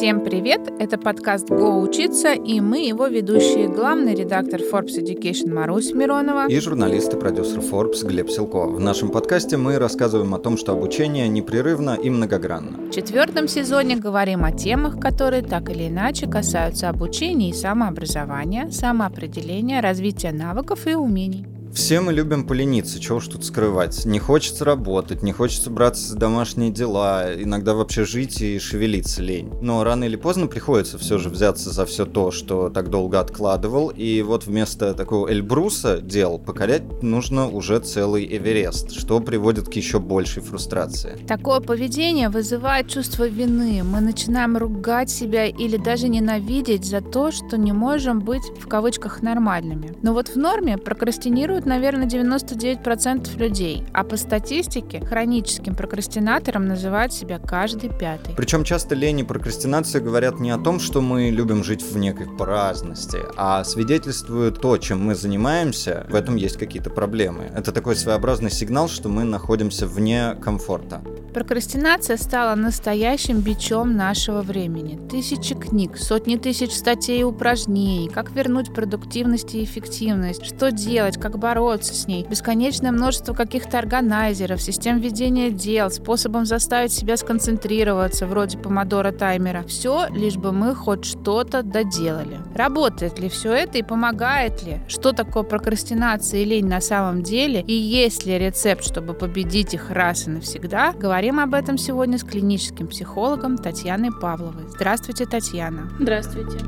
Всем привет! Это подкаст «Го учиться» и мы его ведущие, главный редактор Forbes Education Марусь Миронова и журналист и продюсер Forbes Глеб Силко. В нашем подкасте мы рассказываем о том, что обучение непрерывно и многогранно. В четвертом сезоне говорим о темах, которые так или иначе касаются обучения и самообразования, самоопределения, развития навыков и умений. Все мы любим полениться, чего уж тут скрывать. Не хочется работать, не хочется браться за домашние дела, иногда вообще жить и шевелиться лень. Но рано или поздно приходится все же взяться за все то, что так долго откладывал, и вот вместо такого Эльбруса дел покорять нужно уже целый Эверест, что приводит к еще большей фрустрации. Такое поведение вызывает чувство вины. Мы начинаем ругать себя или даже ненавидеть за то, что не можем быть в кавычках нормальными. Но вот в норме прокрастинируют прокрастинирует, наверное, 99% людей, а по статистике хроническим прокрастинатором называют себя каждый пятый. Причем часто лень и прокрастинация говорят не о том, что мы любим жить в некой праздности, а свидетельствуют то, чем мы занимаемся, в этом есть какие-то проблемы. Это такой своеобразный сигнал, что мы находимся вне комфорта. Прокрастинация стала настоящим бичом нашего времени. Тысячи книг, сотни тысяч статей и упражнений, как вернуть продуктивность и эффективность, что делать, как бороться с ней, бесконечное множество каких-то органайзеров, систем ведения дел, способом заставить себя сконцентрироваться, вроде помодора таймера. Все, лишь бы мы хоть что-то доделали. Работает ли все это и помогает ли? Что такое прокрастинация и лень на самом деле? И есть ли рецепт, чтобы победить их раз и навсегда? Говорим Говорим об этом сегодня с клиническим психологом Татьяной Павловой. Здравствуйте, Татьяна. Здравствуйте.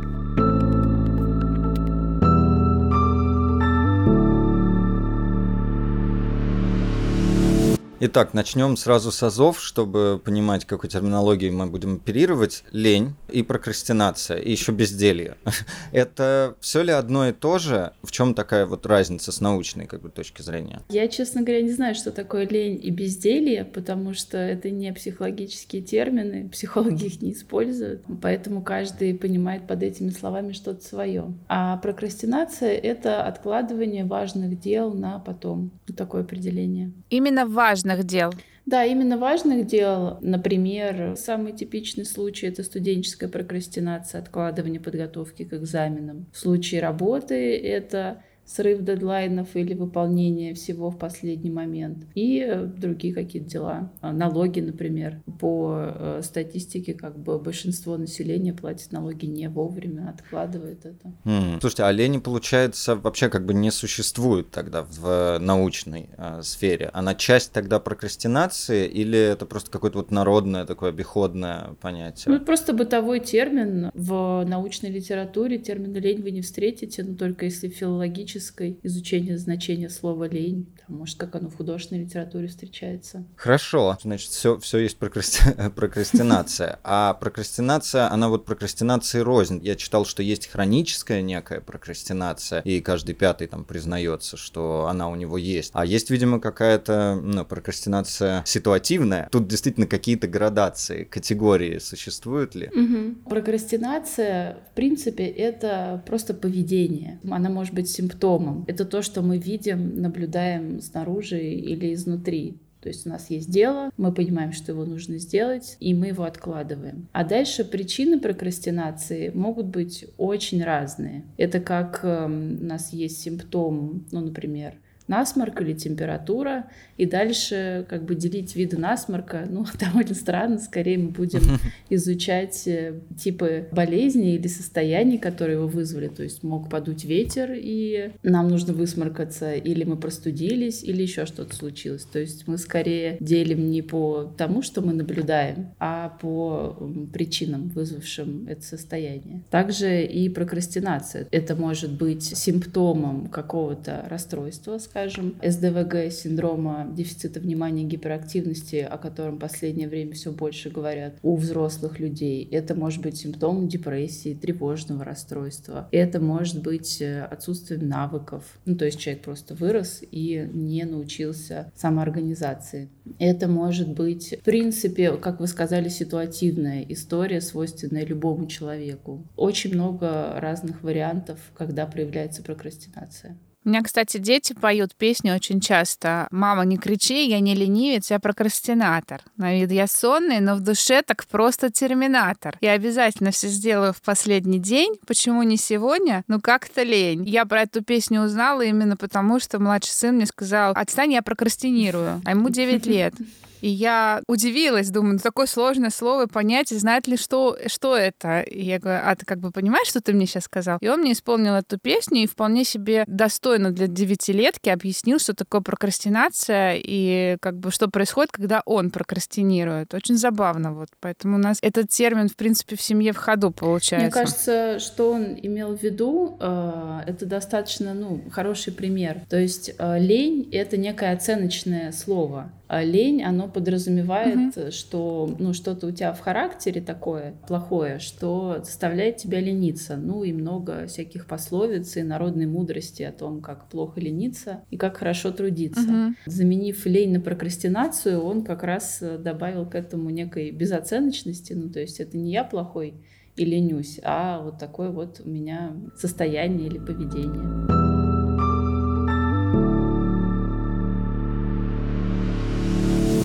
Итак, начнем сразу с азов, чтобы понимать, какой терминологией мы будем оперировать. Лень и прокрастинация, и еще безделье. Это все ли одно и то же? В чем такая вот разница с научной как бы, точки зрения? Я, честно говоря, не знаю, что такое лень и безделье, потому что это не психологические термины, психологи их не используют, поэтому каждый понимает под этими словами что-то свое. А прокрастинация — это откладывание важных дел на потом. Такое определение. Именно важно важных дел. Да, именно важных дел. Например, самый типичный случай — это студенческая прокрастинация, откладывание подготовки к экзаменам. В случае работы это срыв дедлайнов или выполнение всего в последний момент. И э, другие какие-то дела. А, налоги, например. По э, статистике как бы большинство населения платит налоги не вовремя, откладывает это. Mm. Слушайте, а лени, получается, вообще как бы не существует тогда в научной э, сфере. Она часть тогда прокрастинации или это просто какое-то вот народное такое обиходное понятие? Ну, это просто бытовой термин. В научной литературе термин лень вы не встретите, но только если филологически критической изучение значения слова лень, там, может, как оно в художественной литературе встречается. Хорошо, значит, все, все есть прокрасти... прокрастинация. А прокрастинация, она вот прокрастинации рознь. Я читал, что есть хроническая некая прокрастинация, и каждый пятый там признается, что она у него есть. А есть, видимо, какая-то ну, прокрастинация ситуативная. Тут действительно какие-то градации, категории существуют ли? Угу. Прокрастинация, в принципе, это просто поведение. Она может быть симптомом симптомом. Это то, что мы видим, наблюдаем снаружи или изнутри. То есть у нас есть дело, мы понимаем, что его нужно сделать, и мы его откладываем. А дальше причины прокрастинации могут быть очень разные. Это как э, у нас есть симптом, ну, например, насморк или температура, и дальше как бы делить виды насморка, ну, довольно странно, скорее мы будем изучать э, типы болезни или состояний, которые его вызвали, то есть мог подуть ветер, и нам нужно высморкаться, или мы простудились, или еще что-то случилось, то есть мы скорее делим не по тому, что мы наблюдаем, а по причинам, вызвавшим это состояние. Также и прокрастинация. Это может быть симптомом какого-то расстройства, скажем, СДВГ, синдрома дефицита внимания и гиперактивности, о котором в последнее время все больше говорят у взрослых людей. Это может быть симптом депрессии, тревожного расстройства. Это может быть э, отсутствие навыков. Ну, то есть человек просто вырос и не научился самоорганизации. Это может быть, в принципе, как вы сказали, ситуативная история, свойственная любому человеку. Очень много разных вариантов, когда проявляется прокрастинация. У меня, кстати, дети поют песню очень часто. «Мама, не кричи, я не ленивец, я прокрастинатор». На вид я сонный, но в душе так просто терминатор. Я обязательно все сделаю в последний день. Почему не сегодня? Ну как-то лень. Я про эту песню узнала именно потому, что младший сын мне сказал, отстань, я прокрастинирую. А ему 9 лет. И я удивилась, думаю, ну такое сложное слово, понять, знает ли, что, что это. И я говорю, а ты как бы понимаешь, что ты мне сейчас сказал? И он мне исполнил эту песню и вполне себе достойно для девятилетки объяснил, что такое прокрастинация и как бы что происходит, когда он прокрастинирует. Очень забавно вот. Поэтому у нас этот термин, в принципе, в семье в ходу получается. Мне кажется, что он имел в виду, э, это достаточно ну, хороший пример. То есть э, лень — это некое оценочное слово. А лень, оно подразумевает, угу. что ну, что-то у тебя в характере такое плохое, что заставляет тебя лениться. Ну и много всяких пословиц и народной мудрости о том, как плохо лениться и как хорошо трудиться. Угу. Заменив лень на прокрастинацию, он как раз добавил к этому некой безоценочности. Ну то есть это не я плохой и ленюсь, а вот такое вот у меня состояние или поведение.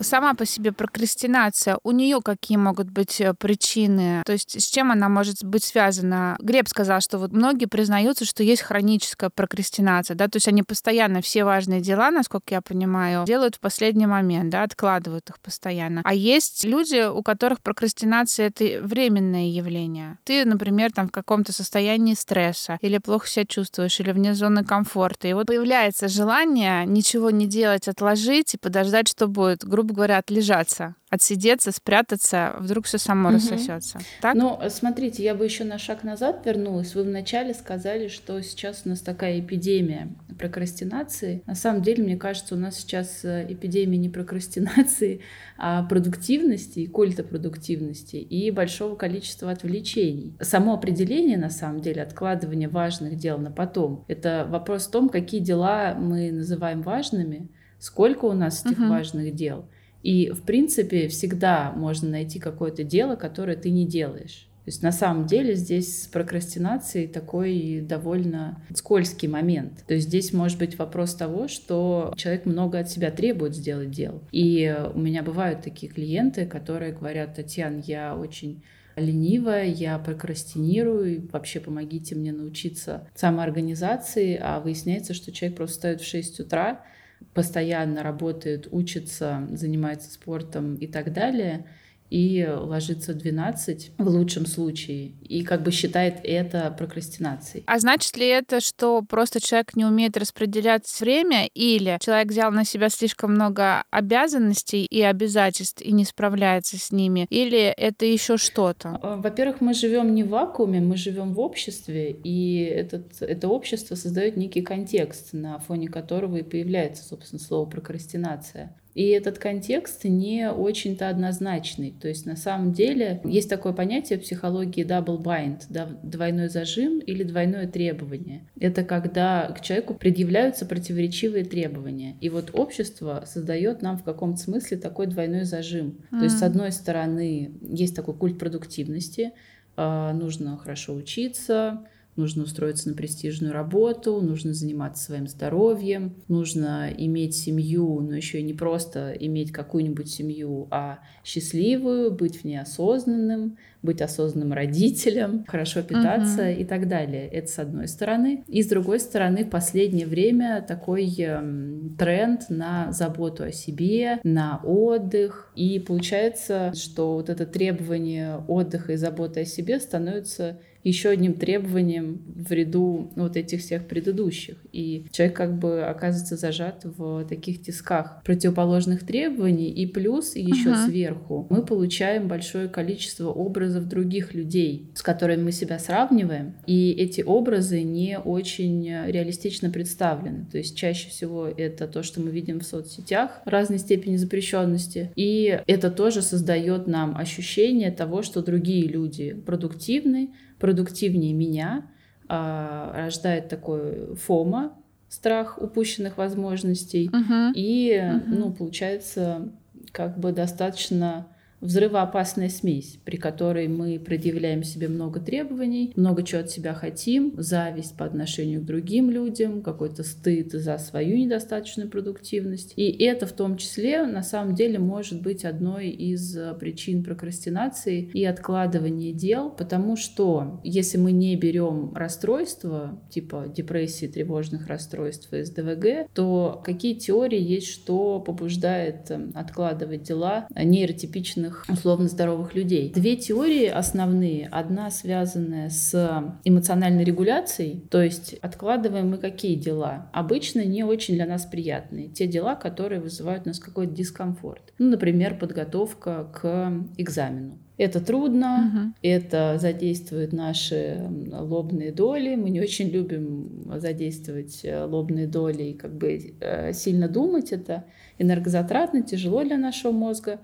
Сама по себе прокрастинация, у нее какие могут быть э, причины? То есть с чем она может быть связана? Глеб сказал, что вот многие признаются, что есть хроническая прокрастинация, да, то есть они постоянно все важные дела, насколько я понимаю, делают в последний момент, да, откладывают их постоянно. А есть люди, у которых прокрастинация — это временное явление. Ты, например, там в каком-то состоянии стресса или плохо себя чувствуешь, или вне зоны комфорта, и вот появляется желание ничего не делать, отложить и подождать, что будет, грубо говоря, отлежаться, отсидеться, спрятаться, вдруг все само угу. рассосется. Так? Ну, смотрите, я бы еще на шаг назад вернулась. Вы вначале сказали, что сейчас у нас такая эпидемия прокрастинации. На самом деле, мне кажется, у нас сейчас э, эпидемия не прокрастинации, а продуктивности и культа продуктивности и большого количества отвлечений. Само определение, на самом деле, откладывания важных дел на потом, это вопрос в том, какие дела мы называем важными, сколько у нас этих uh важных дел — и, в принципе, всегда можно найти какое-то дело, которое ты не делаешь. То есть на самом деле здесь с прокрастинацией такой довольно скользкий момент. То есть здесь может быть вопрос того, что человек много от себя требует сделать дел. И у меня бывают такие клиенты, которые говорят, Татьяна, я очень ленивая, я прокрастинирую, вообще помогите мне научиться самоорганизации, а выясняется, что человек просто встает в 6 утра, постоянно работает, учится, занимается спортом и так далее – и ложится в 12 в лучшем случае, и как бы считает это прокрастинацией. А значит ли это, что просто человек не умеет распределять время, или человек взял на себя слишком много обязанностей и обязательств и не справляется с ними, или это еще что-то? А, во-первых, мы живем не в вакууме, мы живем в обществе, и этот, это общество создает некий контекст, на фоне которого и появляется, собственно, слово прокрастинация. И этот контекст не очень-то однозначный. То есть на самом деле есть такое понятие в психологии double bind, да, двойной зажим или двойное требование. Это когда к человеку предъявляются противоречивые требования. И вот общество создает нам в каком-то смысле такой двойной зажим. Mm. То есть с одной стороны есть такой культ продуктивности, а, нужно хорошо учиться, нужно устроиться на престижную работу, нужно заниматься своим здоровьем, нужно иметь семью, но еще и не просто иметь какую-нибудь семью, а счастливую, быть в ней осознанным, быть осознанным родителем, хорошо питаться uh-huh. и так далее. Это с одной стороны. И с другой стороны, в последнее время такой э, тренд на заботу о себе, на отдых. И получается, что вот это требование отдыха и заботы о себе становится еще одним требованием в ряду вот этих всех предыдущих. И человек как бы оказывается зажат в таких тисках противоположных требований. И плюс еще uh-huh. сверху мы получаем большое количество образов других людей, с которыми мы себя сравниваем. И эти образы не очень реалистично представлены. То есть чаще всего это то, что мы видим в соцсетях разной степени запрещенности. И это тоже создает нам ощущение того, что другие люди продуктивны, продуктивнее меня, а, рождает такой фома, страх упущенных возможностей, uh-huh. и, uh-huh. ну, получается, как бы достаточно взрывоопасная смесь, при которой мы предъявляем себе много требований, много чего от себя хотим, зависть по отношению к другим людям, какой-то стыд за свою недостаточную продуктивность. И это в том числе на самом деле может быть одной из причин прокрастинации и откладывания дел, потому что если мы не берем расстройства, типа депрессии, тревожных расстройств и СДВГ, то какие теории есть, что побуждает эм, откладывать дела нейротипичных обычных, условно здоровых людей. Две теории основные. Одна связанная с эмоциональной регуляцией, то есть откладываем мы какие дела? Обычно не очень для нас приятные. Те дела, которые вызывают у нас какой-то дискомфорт. Ну, например, подготовка к экзамену. Это трудно, угу. это задействует наши лобные доли. Мы не очень любим задействовать э, лобные доли и как бы э, сильно думать. Это энергозатратно, тяжело для нашего мозга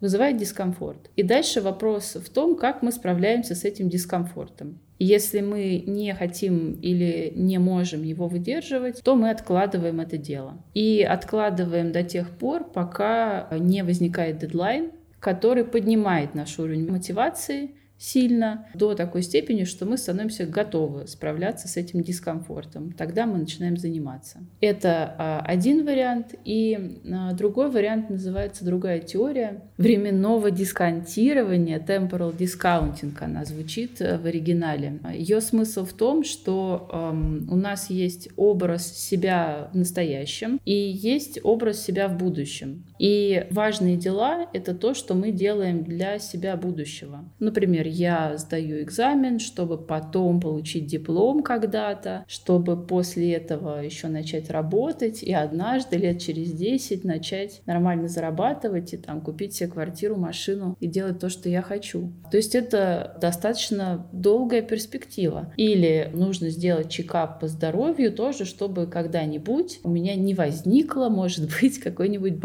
вызывает дискомфорт. И дальше вопрос в том, как мы справляемся с этим дискомфортом. Если мы не хотим или не можем его выдерживать, то мы откладываем это дело. И откладываем до тех пор, пока не возникает дедлайн, который поднимает наш уровень мотивации, сильно до такой степени, что мы становимся готовы справляться с этим дискомфортом. Тогда мы начинаем заниматься. Это а, один вариант. И а, другой вариант называется другая теория временного дисконтирования, temporal discounting она звучит э, в оригинале. Ее смысл в том, что эм, у нас есть образ себя в настоящем и есть образ себя в будущем. И важные дела — это то, что мы делаем для себя будущего. Например, я сдаю экзамен, чтобы потом получить диплом когда-то, чтобы после этого еще начать работать и однажды лет через 10 начать нормально зарабатывать и там купить себе квартиру, машину и делать то, что я хочу. То есть это достаточно долгая перспектива. Или нужно сделать чекап по здоровью тоже, чтобы когда-нибудь у меня не возникло, может быть, какой-нибудь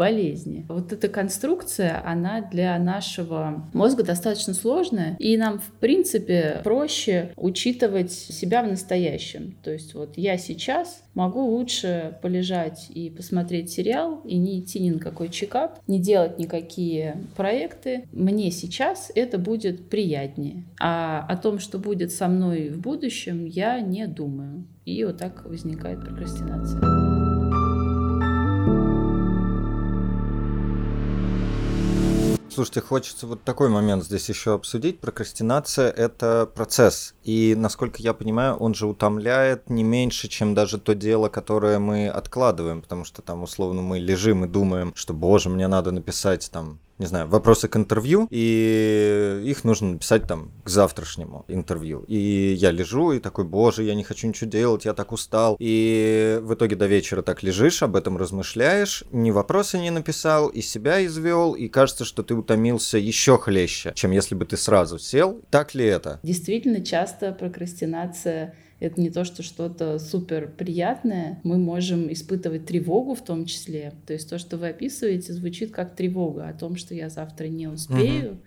болезни. Вот эта конструкция, она для нашего мозга достаточно сложная, и нам, в принципе, проще учитывать себя в настоящем. То есть вот я сейчас могу лучше полежать и посмотреть сериал, и не идти ни на какой чекап, не делать никакие проекты. Мне сейчас это будет приятнее. А о том, что будет со мной в будущем, я не думаю. И вот так возникает прокрастинация. Слушайте, хочется вот такой момент здесь еще обсудить. Прокрастинация — это процесс. И, насколько я понимаю, он же утомляет не меньше, чем даже то дело, которое мы откладываем. Потому что там, условно, мы лежим и думаем, что, боже, мне надо написать там не знаю, вопросы к интервью, и их нужно написать там к завтрашнему интервью. И я лежу и такой, боже, я не хочу ничего делать, я так устал. И в итоге до вечера так лежишь, об этом размышляешь, ни вопросы не написал, и себя извел, и кажется, что ты утомился еще хлеще, чем если бы ты сразу сел. Так ли это? Действительно, часто прокрастинация это не то, что что-то супер приятное. Мы можем испытывать тревогу в том числе. То есть то, что вы описываете, звучит как тревога о том, что я завтра не успею, угу.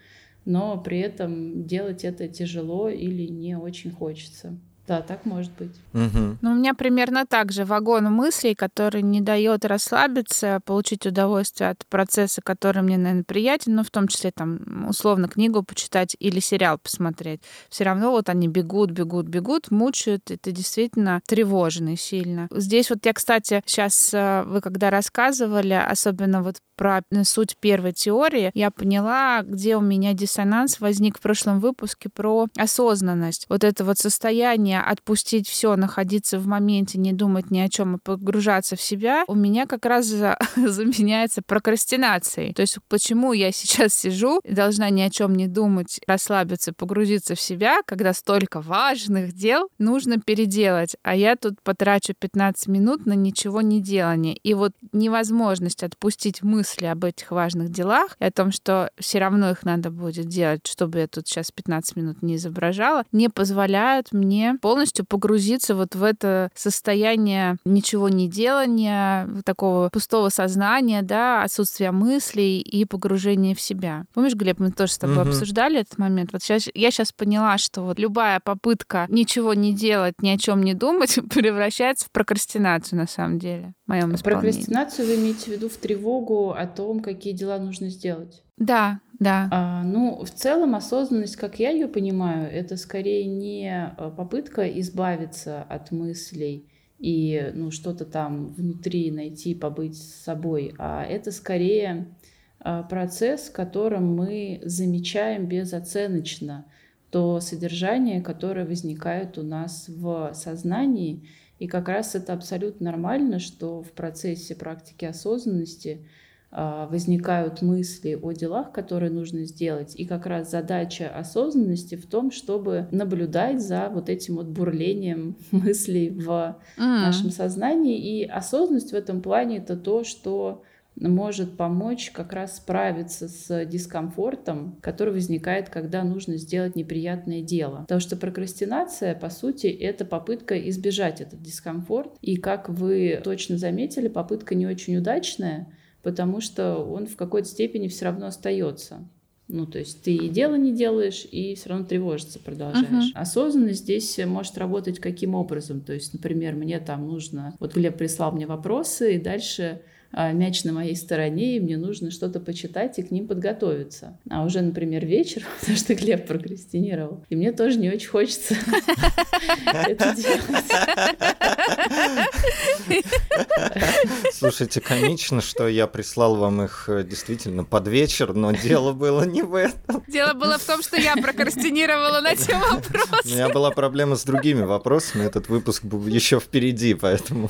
но при этом делать это тяжело или не очень хочется. Да, так может быть. Угу. Ну, у меня примерно так же вагон мыслей, который не дает расслабиться, получить удовольствие от процесса, который мне, наверное, приятен, ну, в том числе, там, условно, книгу почитать или сериал посмотреть. Все равно вот они бегут, бегут, бегут, мучают, и ты действительно тревожный сильно. Здесь вот я, кстати, сейчас э, вы когда рассказывали, особенно вот про суть первой теории, я поняла, где у меня диссонанс возник в прошлом выпуске про осознанность. Вот это вот состояние отпустить все, находиться в моменте, не думать ни о чем и погружаться в себя, у меня как раз за... заменяется прокрастинацией. То есть почему я сейчас сижу и должна ни о чем не думать, расслабиться, погрузиться в себя, когда столько важных дел нужно переделать, а я тут потрачу 15 минут на ничего не делание. И вот невозможность отпустить мысли об этих важных делах и о том, что все равно их надо будет делать, чтобы я тут сейчас 15 минут не изображала, не позволяют мне полностью погрузиться вот в это состояние ничего не делания, такого пустого сознания, да, отсутствия мыслей и погружения в себя. Помнишь, Глеб, мы тоже с тобой угу. обсуждали этот момент. Вот сейчас, я сейчас поняла, что вот любая попытка ничего не делать, ни о чем не думать превращается в прокрастинацию на самом деле. Моем исполнении. Прокрастинацию вы имеете в виду в тревогу о том, какие дела нужно сделать? Да, да. А, ну, в целом осознанность, как я ее понимаю, это скорее не а, попытка избавиться от мыслей и ну, что-то там внутри найти, побыть с собой, а это скорее а, процесс, в котором мы замечаем безоценочно то содержание, которое возникает у нас в сознании. И как раз это абсолютно нормально, что в процессе практики осознанности а, возникают мысли о делах, которые нужно сделать. И как раз задача осознанности в том, чтобы наблюдать за вот этим вот бурлением мыслей в mm. нашем сознании. И осознанность в этом плане это то, что может помочь как раз справиться с дискомфортом, который возникает, когда нужно сделать неприятное дело. Потому что прокрастинация, по сути, это попытка избежать этот дискомфорт. И как вы точно заметили, попытка не очень удачная, потому что он в какой-то степени все равно остается. Ну, то есть ты и дело не делаешь, и все равно тревожиться продолжаешь. Uh-huh. Осознанность здесь может работать каким образом? То есть, например, мне там нужно... Вот Глеб прислал мне вопросы, и дальше мяч на моей стороне, и мне нужно что-то почитать и к ним подготовиться. А уже, например, вечер, потому что Глеб прокрастинировал, и мне тоже не очень хочется это делать. Слушайте, комично, что я прислал вам их э, действительно под вечер, но дело было не в этом. Дело было в том, что я прокрастинировала на те вопросы. У меня была проблема с другими вопросами, этот выпуск был еще впереди, поэтому...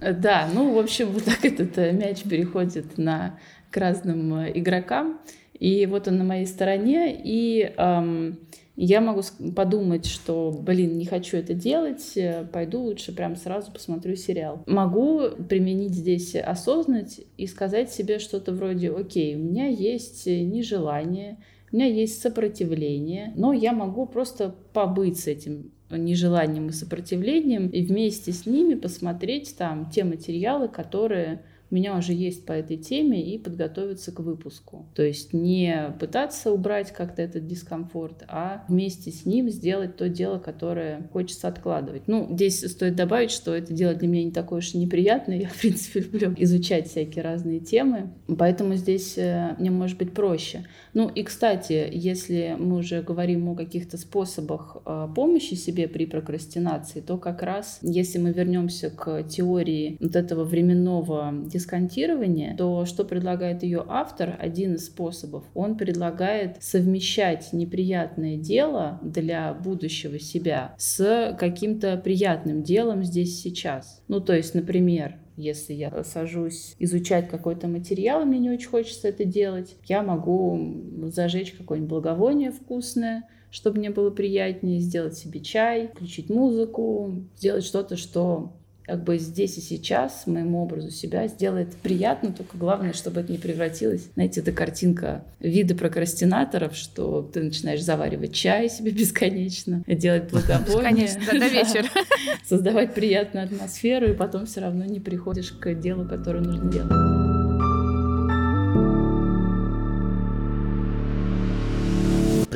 Да, ну, в общем, вот так этот э, мяч переходит на, к разным э, игрокам. И вот он на моей стороне, и эм, я могу подумать, что, блин, не хочу это делать, э, пойду лучше прям сразу посмотрю сериал. Могу применить здесь осознанность и сказать себе что-то вроде, окей, у меня есть нежелание, у меня есть сопротивление, но я могу просто побыть с этим нежеланием и сопротивлением и вместе с ними посмотреть там те материалы, которые у меня уже есть по этой теме и подготовиться к выпуску. То есть не пытаться убрать как-то этот дискомфорт, а вместе с ним сделать то дело, которое хочется откладывать. Ну, здесь стоит добавить, что это дело для меня не такое уж и неприятное. Я, в принципе, люблю изучать всякие разные темы, поэтому здесь э, мне может быть проще. Ну и, кстати, если мы уже говорим о каких-то способах э, помощи себе при прокрастинации, то как раз, если мы вернемся к теории вот этого временного дисконтирования, то что предлагает ее автор? Один из способов. Он предлагает совмещать неприятное дело для будущего себя с каким-то приятным делом здесь сейчас. Ну, то есть, например, если я сажусь изучать какой-то материал, и мне не очень хочется это делать, я могу зажечь какое-нибудь благовоние вкусное, чтобы мне было приятнее, сделать себе чай, включить музыку, сделать что-то, что как бы здесь и сейчас моему образу себя сделает приятно, только главное, чтобы это не превратилось, знаете, эта картинка вида прокрастинаторов, что ты начинаешь заваривать чай себе бесконечно, делать благовоние. Конечно, до вечера. Создавать приятную атмосферу, и потом все равно не приходишь к делу, которое нужно делать.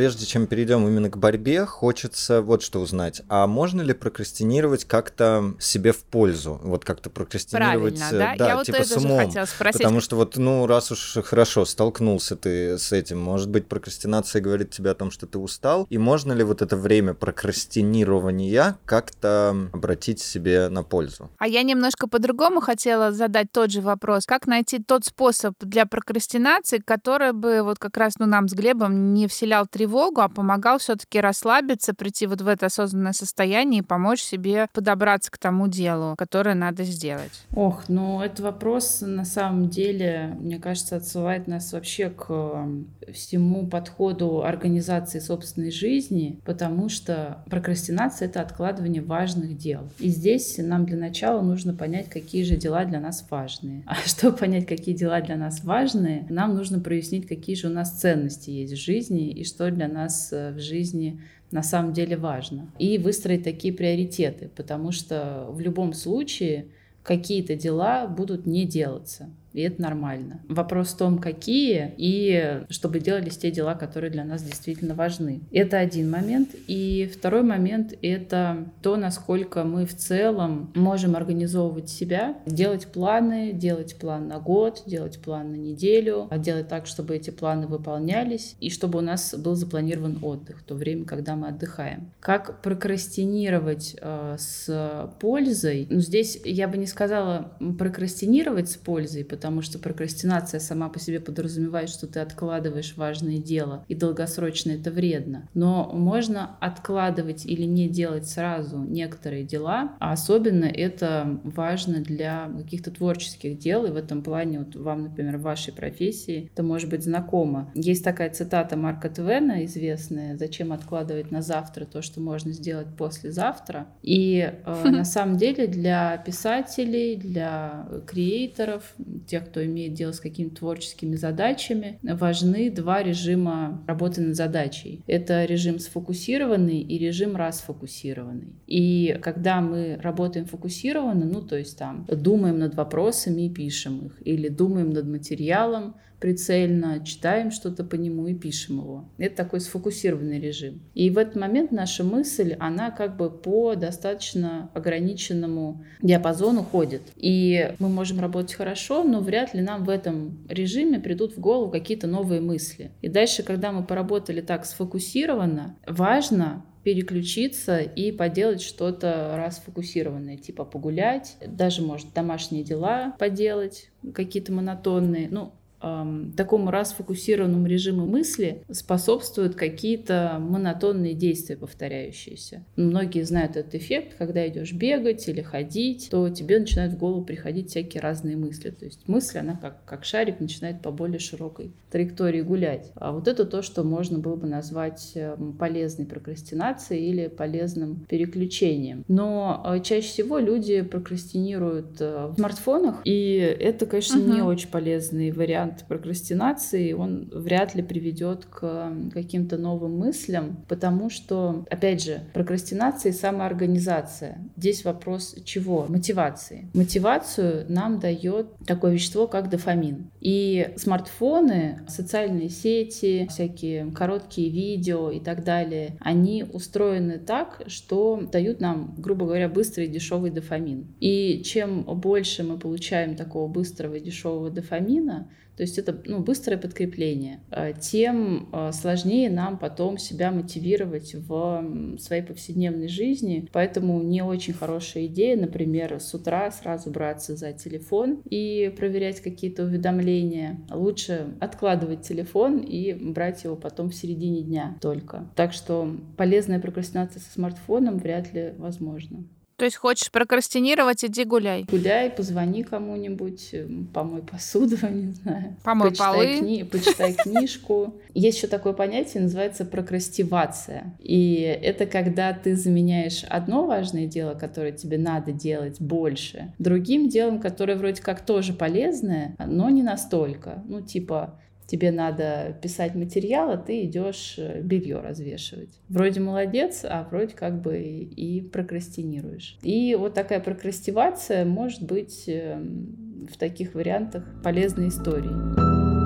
Прежде чем перейдем именно к борьбе, хочется вот что узнать. А можно ли прокрастинировать как-то себе в пользу? Вот как-то прокрастинировать... Правильно, да? да Я вот типа это с умом. хотела спросить. Потому что вот, ну, раз уж хорошо, столкнулся ты с этим, может быть, прокрастинация говорит тебе о том, что ты устал, и можно ли вот это время прокрастинирования как-то обратить себе на пользу? А я немножко по-другому хотела задать тот же вопрос. Как найти тот способ для прокрастинации, который бы вот как раз ну, нам с Глебом не вселял тревогу тревогу, а помогал все-таки расслабиться, прийти вот в это осознанное состояние и помочь себе подобраться к тому делу, которое надо сделать. Ох, ну этот вопрос на самом деле, мне кажется, отсылает нас вообще к всему подходу организации собственной жизни, потому что прокрастинация — это откладывание важных дел. И здесь нам для начала нужно понять, какие же дела для нас важные. А чтобы понять, какие дела для нас важные, нам нужно прояснить, какие же у нас ценности есть в жизни и что для нас э, в жизни на самом деле важно. И выстроить такие приоритеты, потому что в любом случае какие-то дела будут не делаться. И это нормально. Вопрос в том, какие, и чтобы делались те дела, которые для нас действительно важны. Это один момент. И второй момент — это то, насколько мы в целом можем организовывать себя, делать планы, делать план на год, делать план на неделю, а делать так, чтобы эти планы выполнялись, и чтобы у нас был запланирован отдых, то время, когда мы отдыхаем. Как прокрастинировать э, с пользой? Ну, здесь я бы не сказала прокрастинировать с пользой, потому что прокрастинация сама по себе подразумевает, что ты откладываешь важное дело, и долгосрочно это вредно. Но можно откладывать или не делать сразу некоторые дела, а особенно это важно для каких-то творческих дел, и в этом плане вот вам, например, в вашей профессии это может быть знакомо. Есть такая цитата Марка Твена известная «Зачем откладывать на завтра то, что можно сделать послезавтра?» И э, на самом деле для писателей, для креаторов, тех, кто имеет дело с какими-то творческими задачами, важны два режима работы над задачей. Это режим сфокусированный и режим расфокусированный. И когда мы работаем фокусированно, ну то есть там думаем над вопросами и пишем их, или думаем над материалом, прицельно, читаем что-то по нему и пишем его. Это такой сфокусированный режим. И в этот момент наша мысль, она как бы по достаточно ограниченному диапазону ходит. И мы можем работать хорошо, но вряд ли нам в этом режиме придут в голову какие-то новые мысли. И дальше, когда мы поработали так сфокусированно, важно переключиться и поделать что-то расфокусированное, типа погулять, даже, может, домашние дела поделать, какие-то монотонные. Ну, такому расфокусированному режиму мысли способствуют какие-то монотонные действия, повторяющиеся. Многие знают этот эффект, когда идешь бегать или ходить, то тебе начинают в голову приходить всякие разные мысли. То есть мысль, она как, как шарик начинает по более широкой траектории гулять. А вот это то, что можно было бы назвать полезной прокрастинацией или полезным переключением. Но э, чаще всего люди прокрастинируют э, в смартфонах, и это, конечно, угу. не очень полезный вариант вариант прокрастинации, он вряд ли приведет к каким-то новым мыслям, потому что, опять же, прокрастинация и самоорганизация. Здесь вопрос чего? Мотивации. Мотивацию нам дает такое вещество, как дофамин. И смартфоны, социальные сети, всякие короткие видео и так далее, они устроены так, что дают нам, грубо говоря, быстрый и дешевый дофамин. И чем больше мы получаем такого быстрого и дешевого дофамина, то есть это ну, быстрое подкрепление, а, тем а, сложнее нам потом себя мотивировать в своей повседневной жизни. Поэтому не очень хорошая идея, например, с утра сразу браться за телефон и проверять какие-то уведомления. Лучше откладывать телефон и брать его потом в середине дня только. Так что полезная прокрастинация со смартфоном вряд ли возможна. То есть хочешь прокрастинировать, иди гуляй. Гуляй, позвони кому-нибудь, помой посуду, не знаю. Помой почитай полы. Кни... Почитай книжку. Есть еще такое понятие, называется прокрастивация. И это когда ты заменяешь одно важное дело, которое тебе надо делать больше, другим делом, которое вроде как тоже полезное, но не настолько. Ну, типа, тебе надо писать материал, а ты идешь э, белье развешивать. Вроде молодец, а вроде как бы и прокрастинируешь. И вот такая прокрастивация может быть эм, в таких вариантах полезной историей.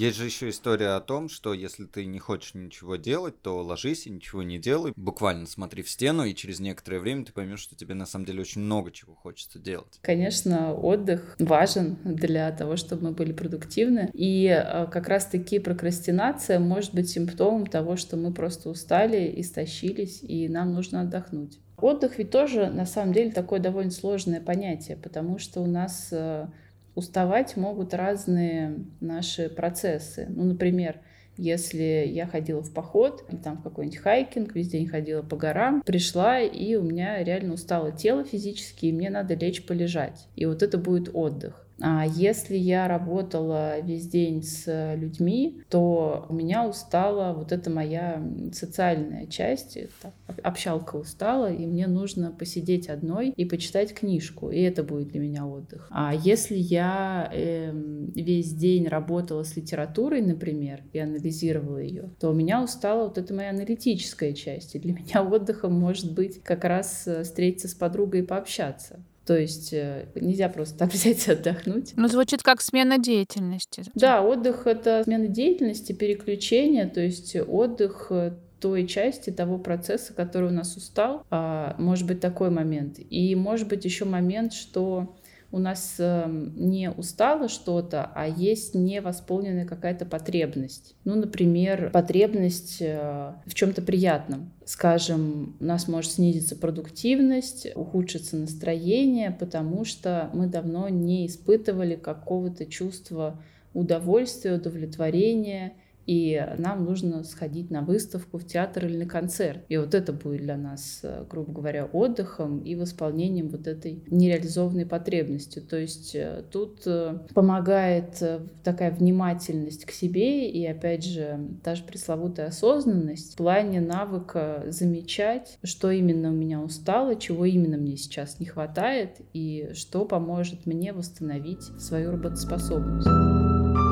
Есть же еще история о том, что если ты не хочешь ничего делать, то ложись и ничего не делай. Буквально смотри в стену, и через некоторое время ты поймешь, что тебе на самом деле очень много чего хочется делать. Конечно, отдых важен для того, чтобы мы были продуктивны. И э, как раз-таки прокрастинация может быть симптомом того, что мы просто устали, истощились, и нам нужно отдохнуть. Отдых ведь тоже на самом деле такое довольно сложное понятие, потому что у нас э, уставать могут разные наши процессы. Ну, например, если я ходила в поход, там в какой-нибудь хайкинг, весь день ходила по горам, пришла, и у меня реально устало тело физически, и мне надо лечь полежать. И вот это будет отдых. А если я работала весь день с людьми, то у меня устала вот эта моя социальная часть, это общалка устала, и мне нужно посидеть одной и почитать книжку, и это будет для меня отдых. А если я э, весь день работала с литературой, например, и анализировала ее, то у меня устала вот эта моя аналитическая часть, и для меня отдыхом может быть как раз э, встретиться с подругой и пообщаться. То есть э, нельзя просто так взять и отдохнуть. Ну, звучит как смена деятельности. Да, отдых — это смена деятельности, переключение, то есть отдых э, той части того процесса, который у нас устал, а, может быть такой момент. И может быть еще момент, что у нас эм, не устало что-то, а есть невосполненная какая-то потребность. Ну, например, потребность э, в чем-то приятном. Скажем, у нас может снизиться продуктивность, ухудшиться настроение, потому что мы давно не испытывали какого-то чувства удовольствия, удовлетворения и нам нужно сходить на выставку, в театр или на концерт. И вот это будет для нас, э, грубо говоря, отдыхом и восполнением вот этой нереализованной потребности. То есть э, тут э, помогает такая внимательность к себе и, опять же, та же пресловутая осознанность в плане навыка замечать, что именно у меня устало, чего именно мне сейчас не хватает и что поможет мне восстановить свою работоспособность.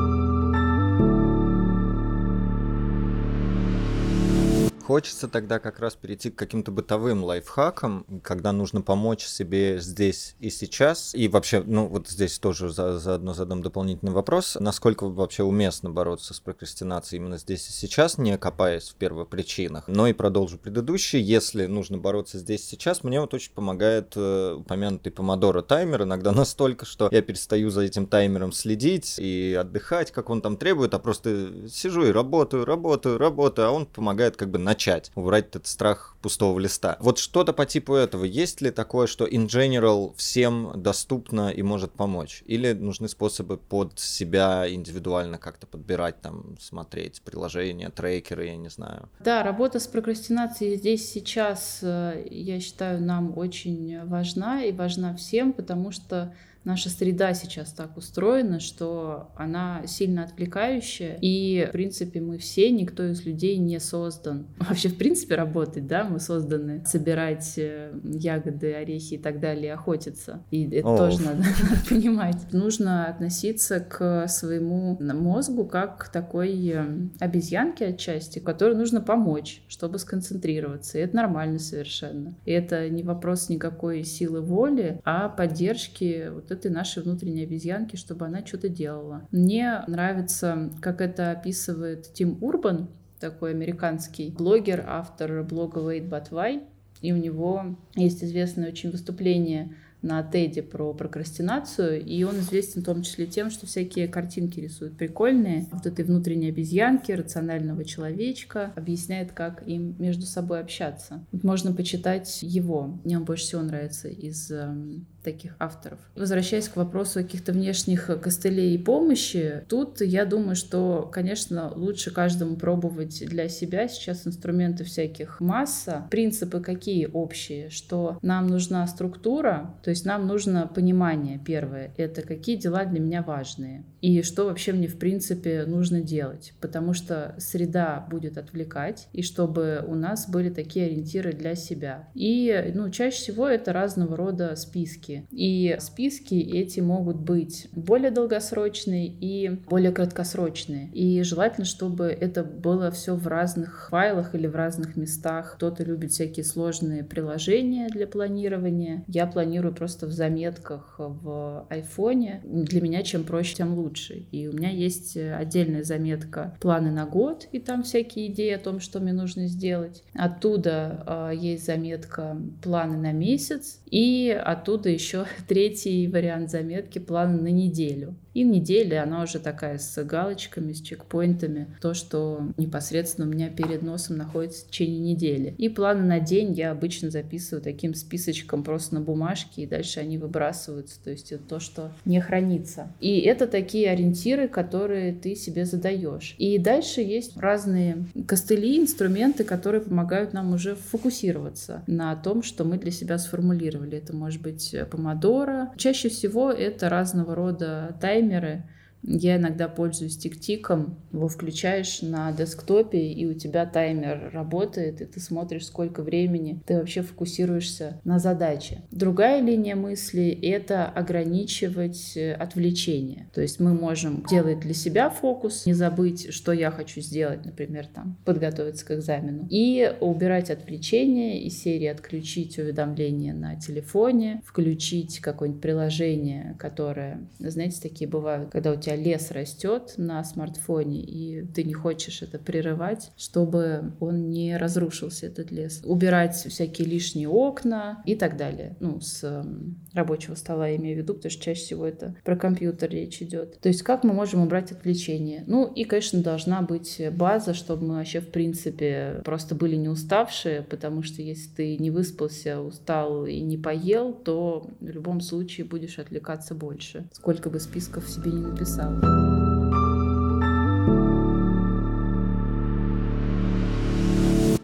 Хочется тогда как раз перейти к каким-то бытовым лайфхакам, когда нужно помочь себе здесь и сейчас. И вообще, ну вот здесь тоже за, заодно задам дополнительный вопрос. Насколько вообще уместно бороться с прокрастинацией именно здесь и сейчас, не копаясь в первопричинах. Но и продолжу предыдущий. Если нужно бороться здесь и сейчас, мне вот очень помогает э, упомянутый помодоро таймер. Иногда настолько, что я перестаю за этим таймером следить и отдыхать, как он там требует, а просто сижу и работаю, работаю, работаю, а он помогает как бы начать начать, убрать этот страх пустого листа. Вот что-то по типу этого. Есть ли такое, что in general всем доступно и может помочь? Или нужны способы под себя индивидуально как-то подбирать, там, смотреть приложения, трекеры, я не знаю? Да, работа с прокрастинацией здесь сейчас, э, я считаю, нам очень важна и важна всем, потому что наша среда сейчас так устроена, что она сильно отвлекающая, и, в принципе, мы все, никто из людей не создан вообще, в принципе, работать, да, мы созданы собирать э, ягоды, орехи и так далее, охотиться, и это О. тоже надо, надо понимать. Нужно относиться к своему мозгу как к такой э, обезьянке отчасти, которой нужно помочь, чтобы сконцентрироваться, и это нормально совершенно. И это не вопрос никакой силы воли, а поддержки вот этой нашей внутренней обезьянки, чтобы она что-то делала. Мне нравится, как это описывает Тим Урбан, такой американский блогер, автор блога Wait But Why. И у него есть известное очень выступление на Теди про прокрастинацию, и он известен в том числе тем, что всякие картинки рисует прикольные. Вот этой внутренней обезьянки, рационального человечка, объясняет, как им между собой общаться. Вот можно почитать его. Мне он больше всего нравится из эм, таких авторов. Возвращаясь к вопросу каких-то внешних костылей и помощи, тут я думаю, что, конечно, лучше каждому пробовать для себя. Сейчас инструменты всяких масса. Принципы какие общие? Что нам нужна структура, то есть нам нужно понимание первое. Это какие дела для меня важные. И что вообще мне, в принципе, нужно делать. Потому что среда будет отвлекать, и чтобы у нас были такие ориентиры для себя. И, ну, чаще всего это разного рода списки списки. И списки эти могут быть более долгосрочные и более краткосрочные. И желательно, чтобы это было все в разных файлах или в разных местах. Кто-то любит всякие сложные приложения для планирования. Я планирую просто в заметках в айфоне. Для меня чем проще, тем лучше. И у меня есть отдельная заметка планы на год, и там всякие идеи о том, что мне нужно сделать. Оттуда э, есть заметка планы на месяц, и оттуда еще третий вариант заметки планы на неделю. И неделя, она уже такая с галочками, с чекпоинтами, то, что непосредственно у меня перед носом находится в течение недели. И планы на день я обычно записываю таким списочком просто на бумажке, и дальше они выбрасываются, то есть это то, что не хранится. И это такие ориентиры, которые ты себе задаешь. И дальше есть разные костыли, инструменты, которые помогают нам уже фокусироваться на том, что мы для себя сформулировали. Это может быть помодоро. Чаще всего это разного рода таймеры, я иногда пользуюсь тик-тиком, его включаешь на десктопе, и у тебя таймер работает, и ты смотришь, сколько времени ты вообще фокусируешься на задаче. Другая линия мысли — это ограничивать э, отвлечение. То есть мы можем делать для себя фокус, не забыть, что я хочу сделать, например, там, подготовиться к экзамену, и убирать отвлечение из серии отключить уведомления на телефоне, включить какое-нибудь приложение, которое, знаете, такие бывают, когда у тебя тебя лес растет на смартфоне, и ты не хочешь это прерывать, чтобы он не разрушился, этот лес. Убирать всякие лишние окна и так далее. Ну, с эм, рабочего стола я имею в виду, потому что чаще всего это про компьютер речь идет. То есть как мы можем убрать отвлечение? Ну и, конечно, должна быть база, чтобы мы вообще, в принципе, просто были не уставшие, потому что если ты не выспался, устал и не поел, то в любом случае будешь отвлекаться больше. Сколько бы списков себе не написал написала.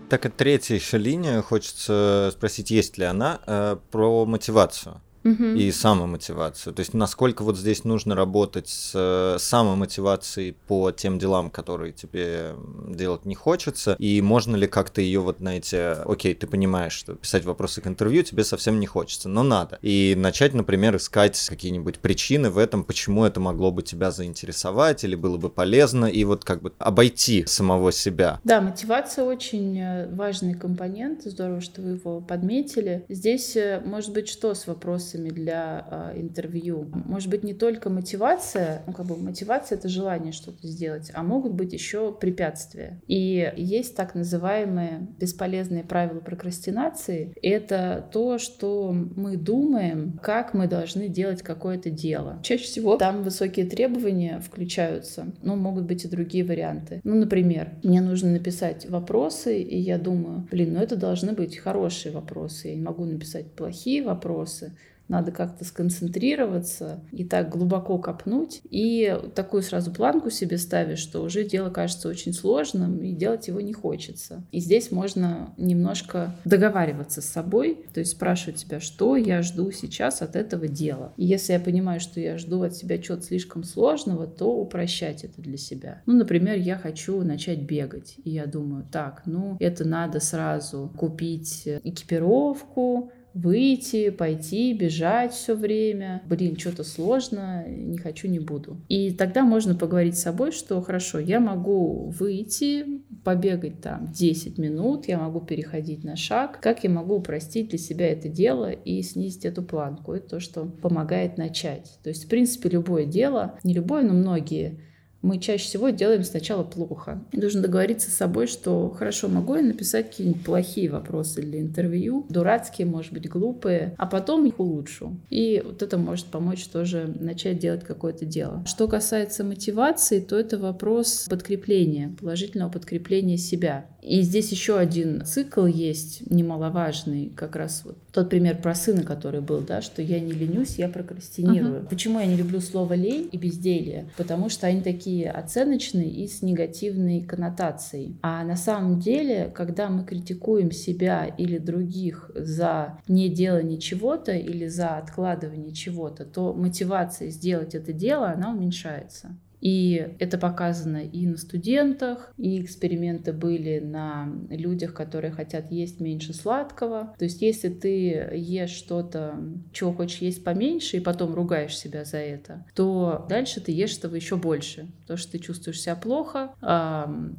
Так, и третья еще линия, хочется спросить, есть ли она, э, про мотивацию угу. и самомотивацию. То есть насколько вот здесь нужно работать с э, самомотивацией по тем делам, которые тебе делать не хочется, и можно ли как-то ее вот, знаете, окей, ты понимаешь, что писать вопросы к интервью тебе совсем не хочется, но надо. И начать, например, искать какие-нибудь причины в этом, почему это могло бы тебя заинтересовать или было бы полезно, и вот как бы обойти самого себя. Да, мотивация очень э, важный компонент, здорово, что вы его подметили. Здесь э, может быть что с вопросом вопросами для э, интервью. Может быть, не только мотивация, ну, как бы мотивация — это желание что-то сделать, а могут быть еще препятствия. И есть так называемые бесполезные правила прокрастинации. Это то, что мы думаем, как мы должны делать какое-то дело. Чаще всего там высокие требования включаются, но могут быть и другие варианты. Ну, например, мне нужно написать вопросы, и я думаю, блин, ну это должны быть хорошие вопросы. Я не могу написать плохие вопросы надо как-то сконцентрироваться и так глубоко копнуть. И такую сразу планку себе ставишь, что уже дело кажется очень сложным, и делать его не хочется. И здесь можно немножко договариваться с собой, то есть спрашивать себя, что я жду сейчас от этого дела. И если я понимаю, что я жду от себя чего-то слишком сложного, то упрощать это для себя. Ну, например, я хочу начать бегать, и я думаю, так, ну, это надо сразу купить экипировку, выйти, пойти, бежать все время. Блин, что-то сложно, не хочу, не буду. И тогда можно поговорить с собой, что хорошо, я могу выйти, побегать там 10 минут, я могу переходить на шаг. Как я могу упростить для себя это дело и снизить эту планку? Это то, что помогает начать. То есть, в принципе, любое дело, не любое, но многие мы чаще всего делаем сначала плохо. И нужно договориться с собой, что хорошо, могу я написать какие-нибудь плохие вопросы для интервью, дурацкие, может быть, глупые, а потом их улучшу. И вот это может помочь тоже начать делать какое-то дело. Что касается мотивации, то это вопрос подкрепления, положительного подкрепления себя. И здесь еще один цикл есть немаловажный, как раз вот тот пример про сына, который был, да, что я не ленюсь, я прокрастинирую. Uh-huh. Почему я не люблю слово лень и безделье? Потому что они такие оценочные и с негативной коннотацией. А на самом деле, когда мы критикуем себя или других за не делание чего-то или за откладывание чего-то, то мотивация сделать это дело, она уменьшается. И это показано и на студентах, и эксперименты были на людях, которые хотят есть меньше сладкого. То есть если ты ешь что-то, чего хочешь есть поменьше, и потом ругаешь себя за это, то дальше ты ешь этого еще больше. То, что ты чувствуешь себя плохо.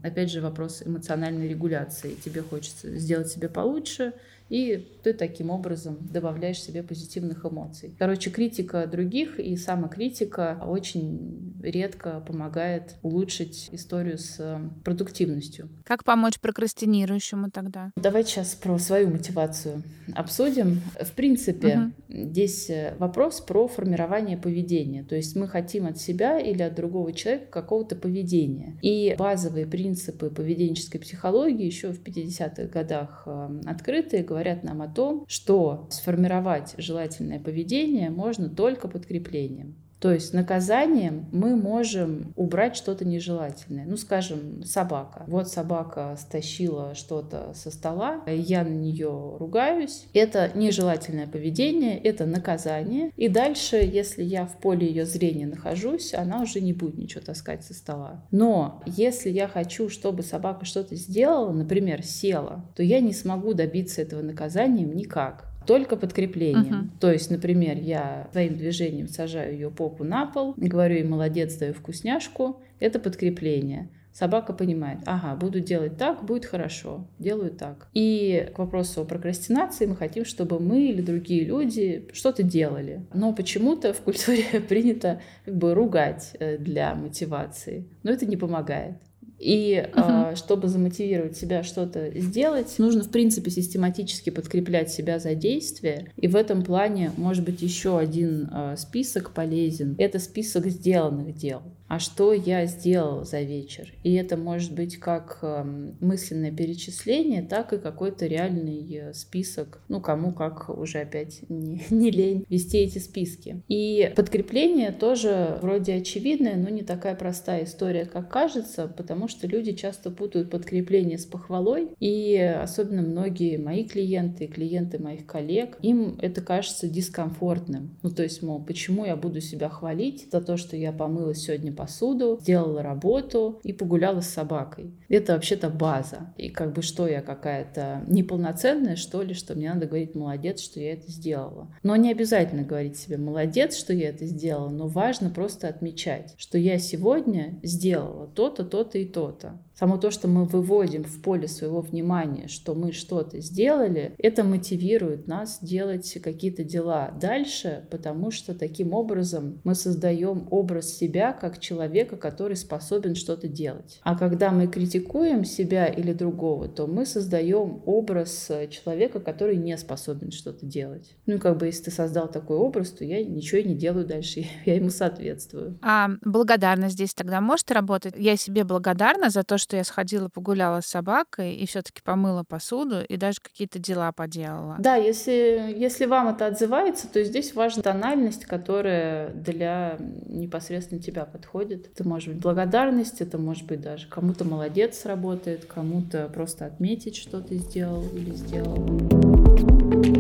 Опять же, вопрос эмоциональной регуляции. Тебе хочется сделать себе получше, и ты таким образом добавляешь себе позитивных эмоций. Короче, критика других и самокритика очень редко помогает улучшить историю с э, продуктивностью. Как помочь прокрастинирующему тогда? Давайте сейчас про свою мотивацию обсудим. В принципе, угу. здесь э, вопрос про формирование поведения. То есть мы хотим от себя или от другого человека какого-то поведения. И базовые принципы поведенческой психологии еще в 50-х годах э, открытые говорят нам о том, что сформировать желательное поведение можно только подкреплением. То есть наказанием мы можем убрать что-то нежелательное. Ну, скажем, собака. Вот собака стащила что-то со стола, я на нее ругаюсь. Это нежелательное поведение, это наказание. И дальше, если я в поле ее зрения нахожусь, она уже не будет ничего таскать со стола. Но если я хочу, чтобы собака что-то сделала, например, села, то я не смогу добиться этого наказанием никак только подкреплением. Uh-huh. То есть, например, я своим движением сажаю ее попу на пол, говорю ей молодец, даю вкусняшку, это подкрепление. Собака понимает, ага, буду делать так, будет хорошо, делаю так. И к вопросу о прокрастинации мы хотим, чтобы мы или другие люди что-то делали. Но почему-то в культуре принято как бы ругать э, для мотивации. Но это не помогает. И uh-huh. э, чтобы замотивировать себя что-то сделать, нужно, в принципе, систематически подкреплять себя за действие. И в этом плане, может быть, еще один э, список полезен. Это список сделанных дел а что я сделал за вечер. И это может быть как эм, мысленное перечисление, так и какой-то реальный э, список, ну, кому как уже опять не, не лень вести эти списки. И подкрепление тоже вроде очевидное, но не такая простая история, как кажется, потому что люди часто путают подкрепление с похвалой, и особенно многие мои клиенты, клиенты моих коллег, им это кажется дискомфортным. Ну, то есть, мол, почему я буду себя хвалить за то, что я помыла сегодня посуду, сделала работу и погуляла с собакой. Это вообще-то база. И как бы что я какая-то неполноценная, что ли, что мне надо говорить молодец, что я это сделала. Но не обязательно говорить себе молодец, что я это сделала, но важно просто отмечать, что я сегодня сделала то-то, то-то и то-то. Само то, что мы выводим в поле своего внимания, что мы что-то сделали, это мотивирует нас делать какие-то дела дальше, потому что таким образом мы создаем образ себя как человека, который способен что-то делать. А когда мы критикуем себя или другого, то мы создаем образ человека, который не способен что-то делать. Ну и как бы если ты создал такой образ, то я ничего и не делаю дальше, я ему соответствую. А благодарность здесь тогда может работать? Я себе благодарна за то, что что я сходила, погуляла с собакой и все-таки помыла посуду и даже какие-то дела поделала. Да, если, если вам это отзывается, то здесь важна тональность, которая для непосредственно тебя подходит. Это может быть благодарность, это может быть даже кому-то молодец работает, кому-то просто отметить, что ты сделал или сделала.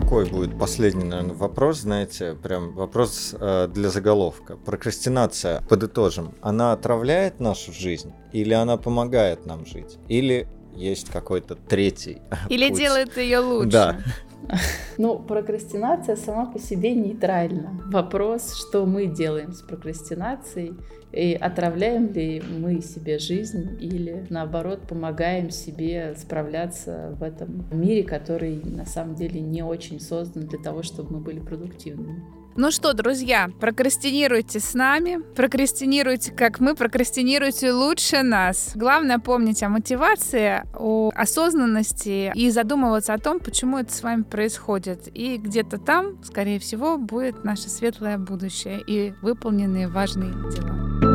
Такой будет последний, наверное, вопрос, знаете, прям вопрос э, для заголовка. Прокрастинация, подытожим, она отравляет нашу жизнь или она помогает нам жить? Или есть какой-то третий Или путь? делает ее лучше? Да. Ну, прокрастинация сама по себе нейтральна. Вопрос, что мы делаем с прокрастинацией, и отравляем ли мы себе жизнь или наоборот помогаем себе справляться в этом мире, который на самом деле не очень создан для того, чтобы мы были продуктивными. Ну что, друзья, прокрастинируйте с нами, прокрастинируйте, как мы, прокрастинируйте лучше нас. Главное помнить о мотивации, о осознанности и задумываться о том, почему это с вами происходит. И где-то там, скорее всего, будет наше светлое будущее и выполненные важные дела.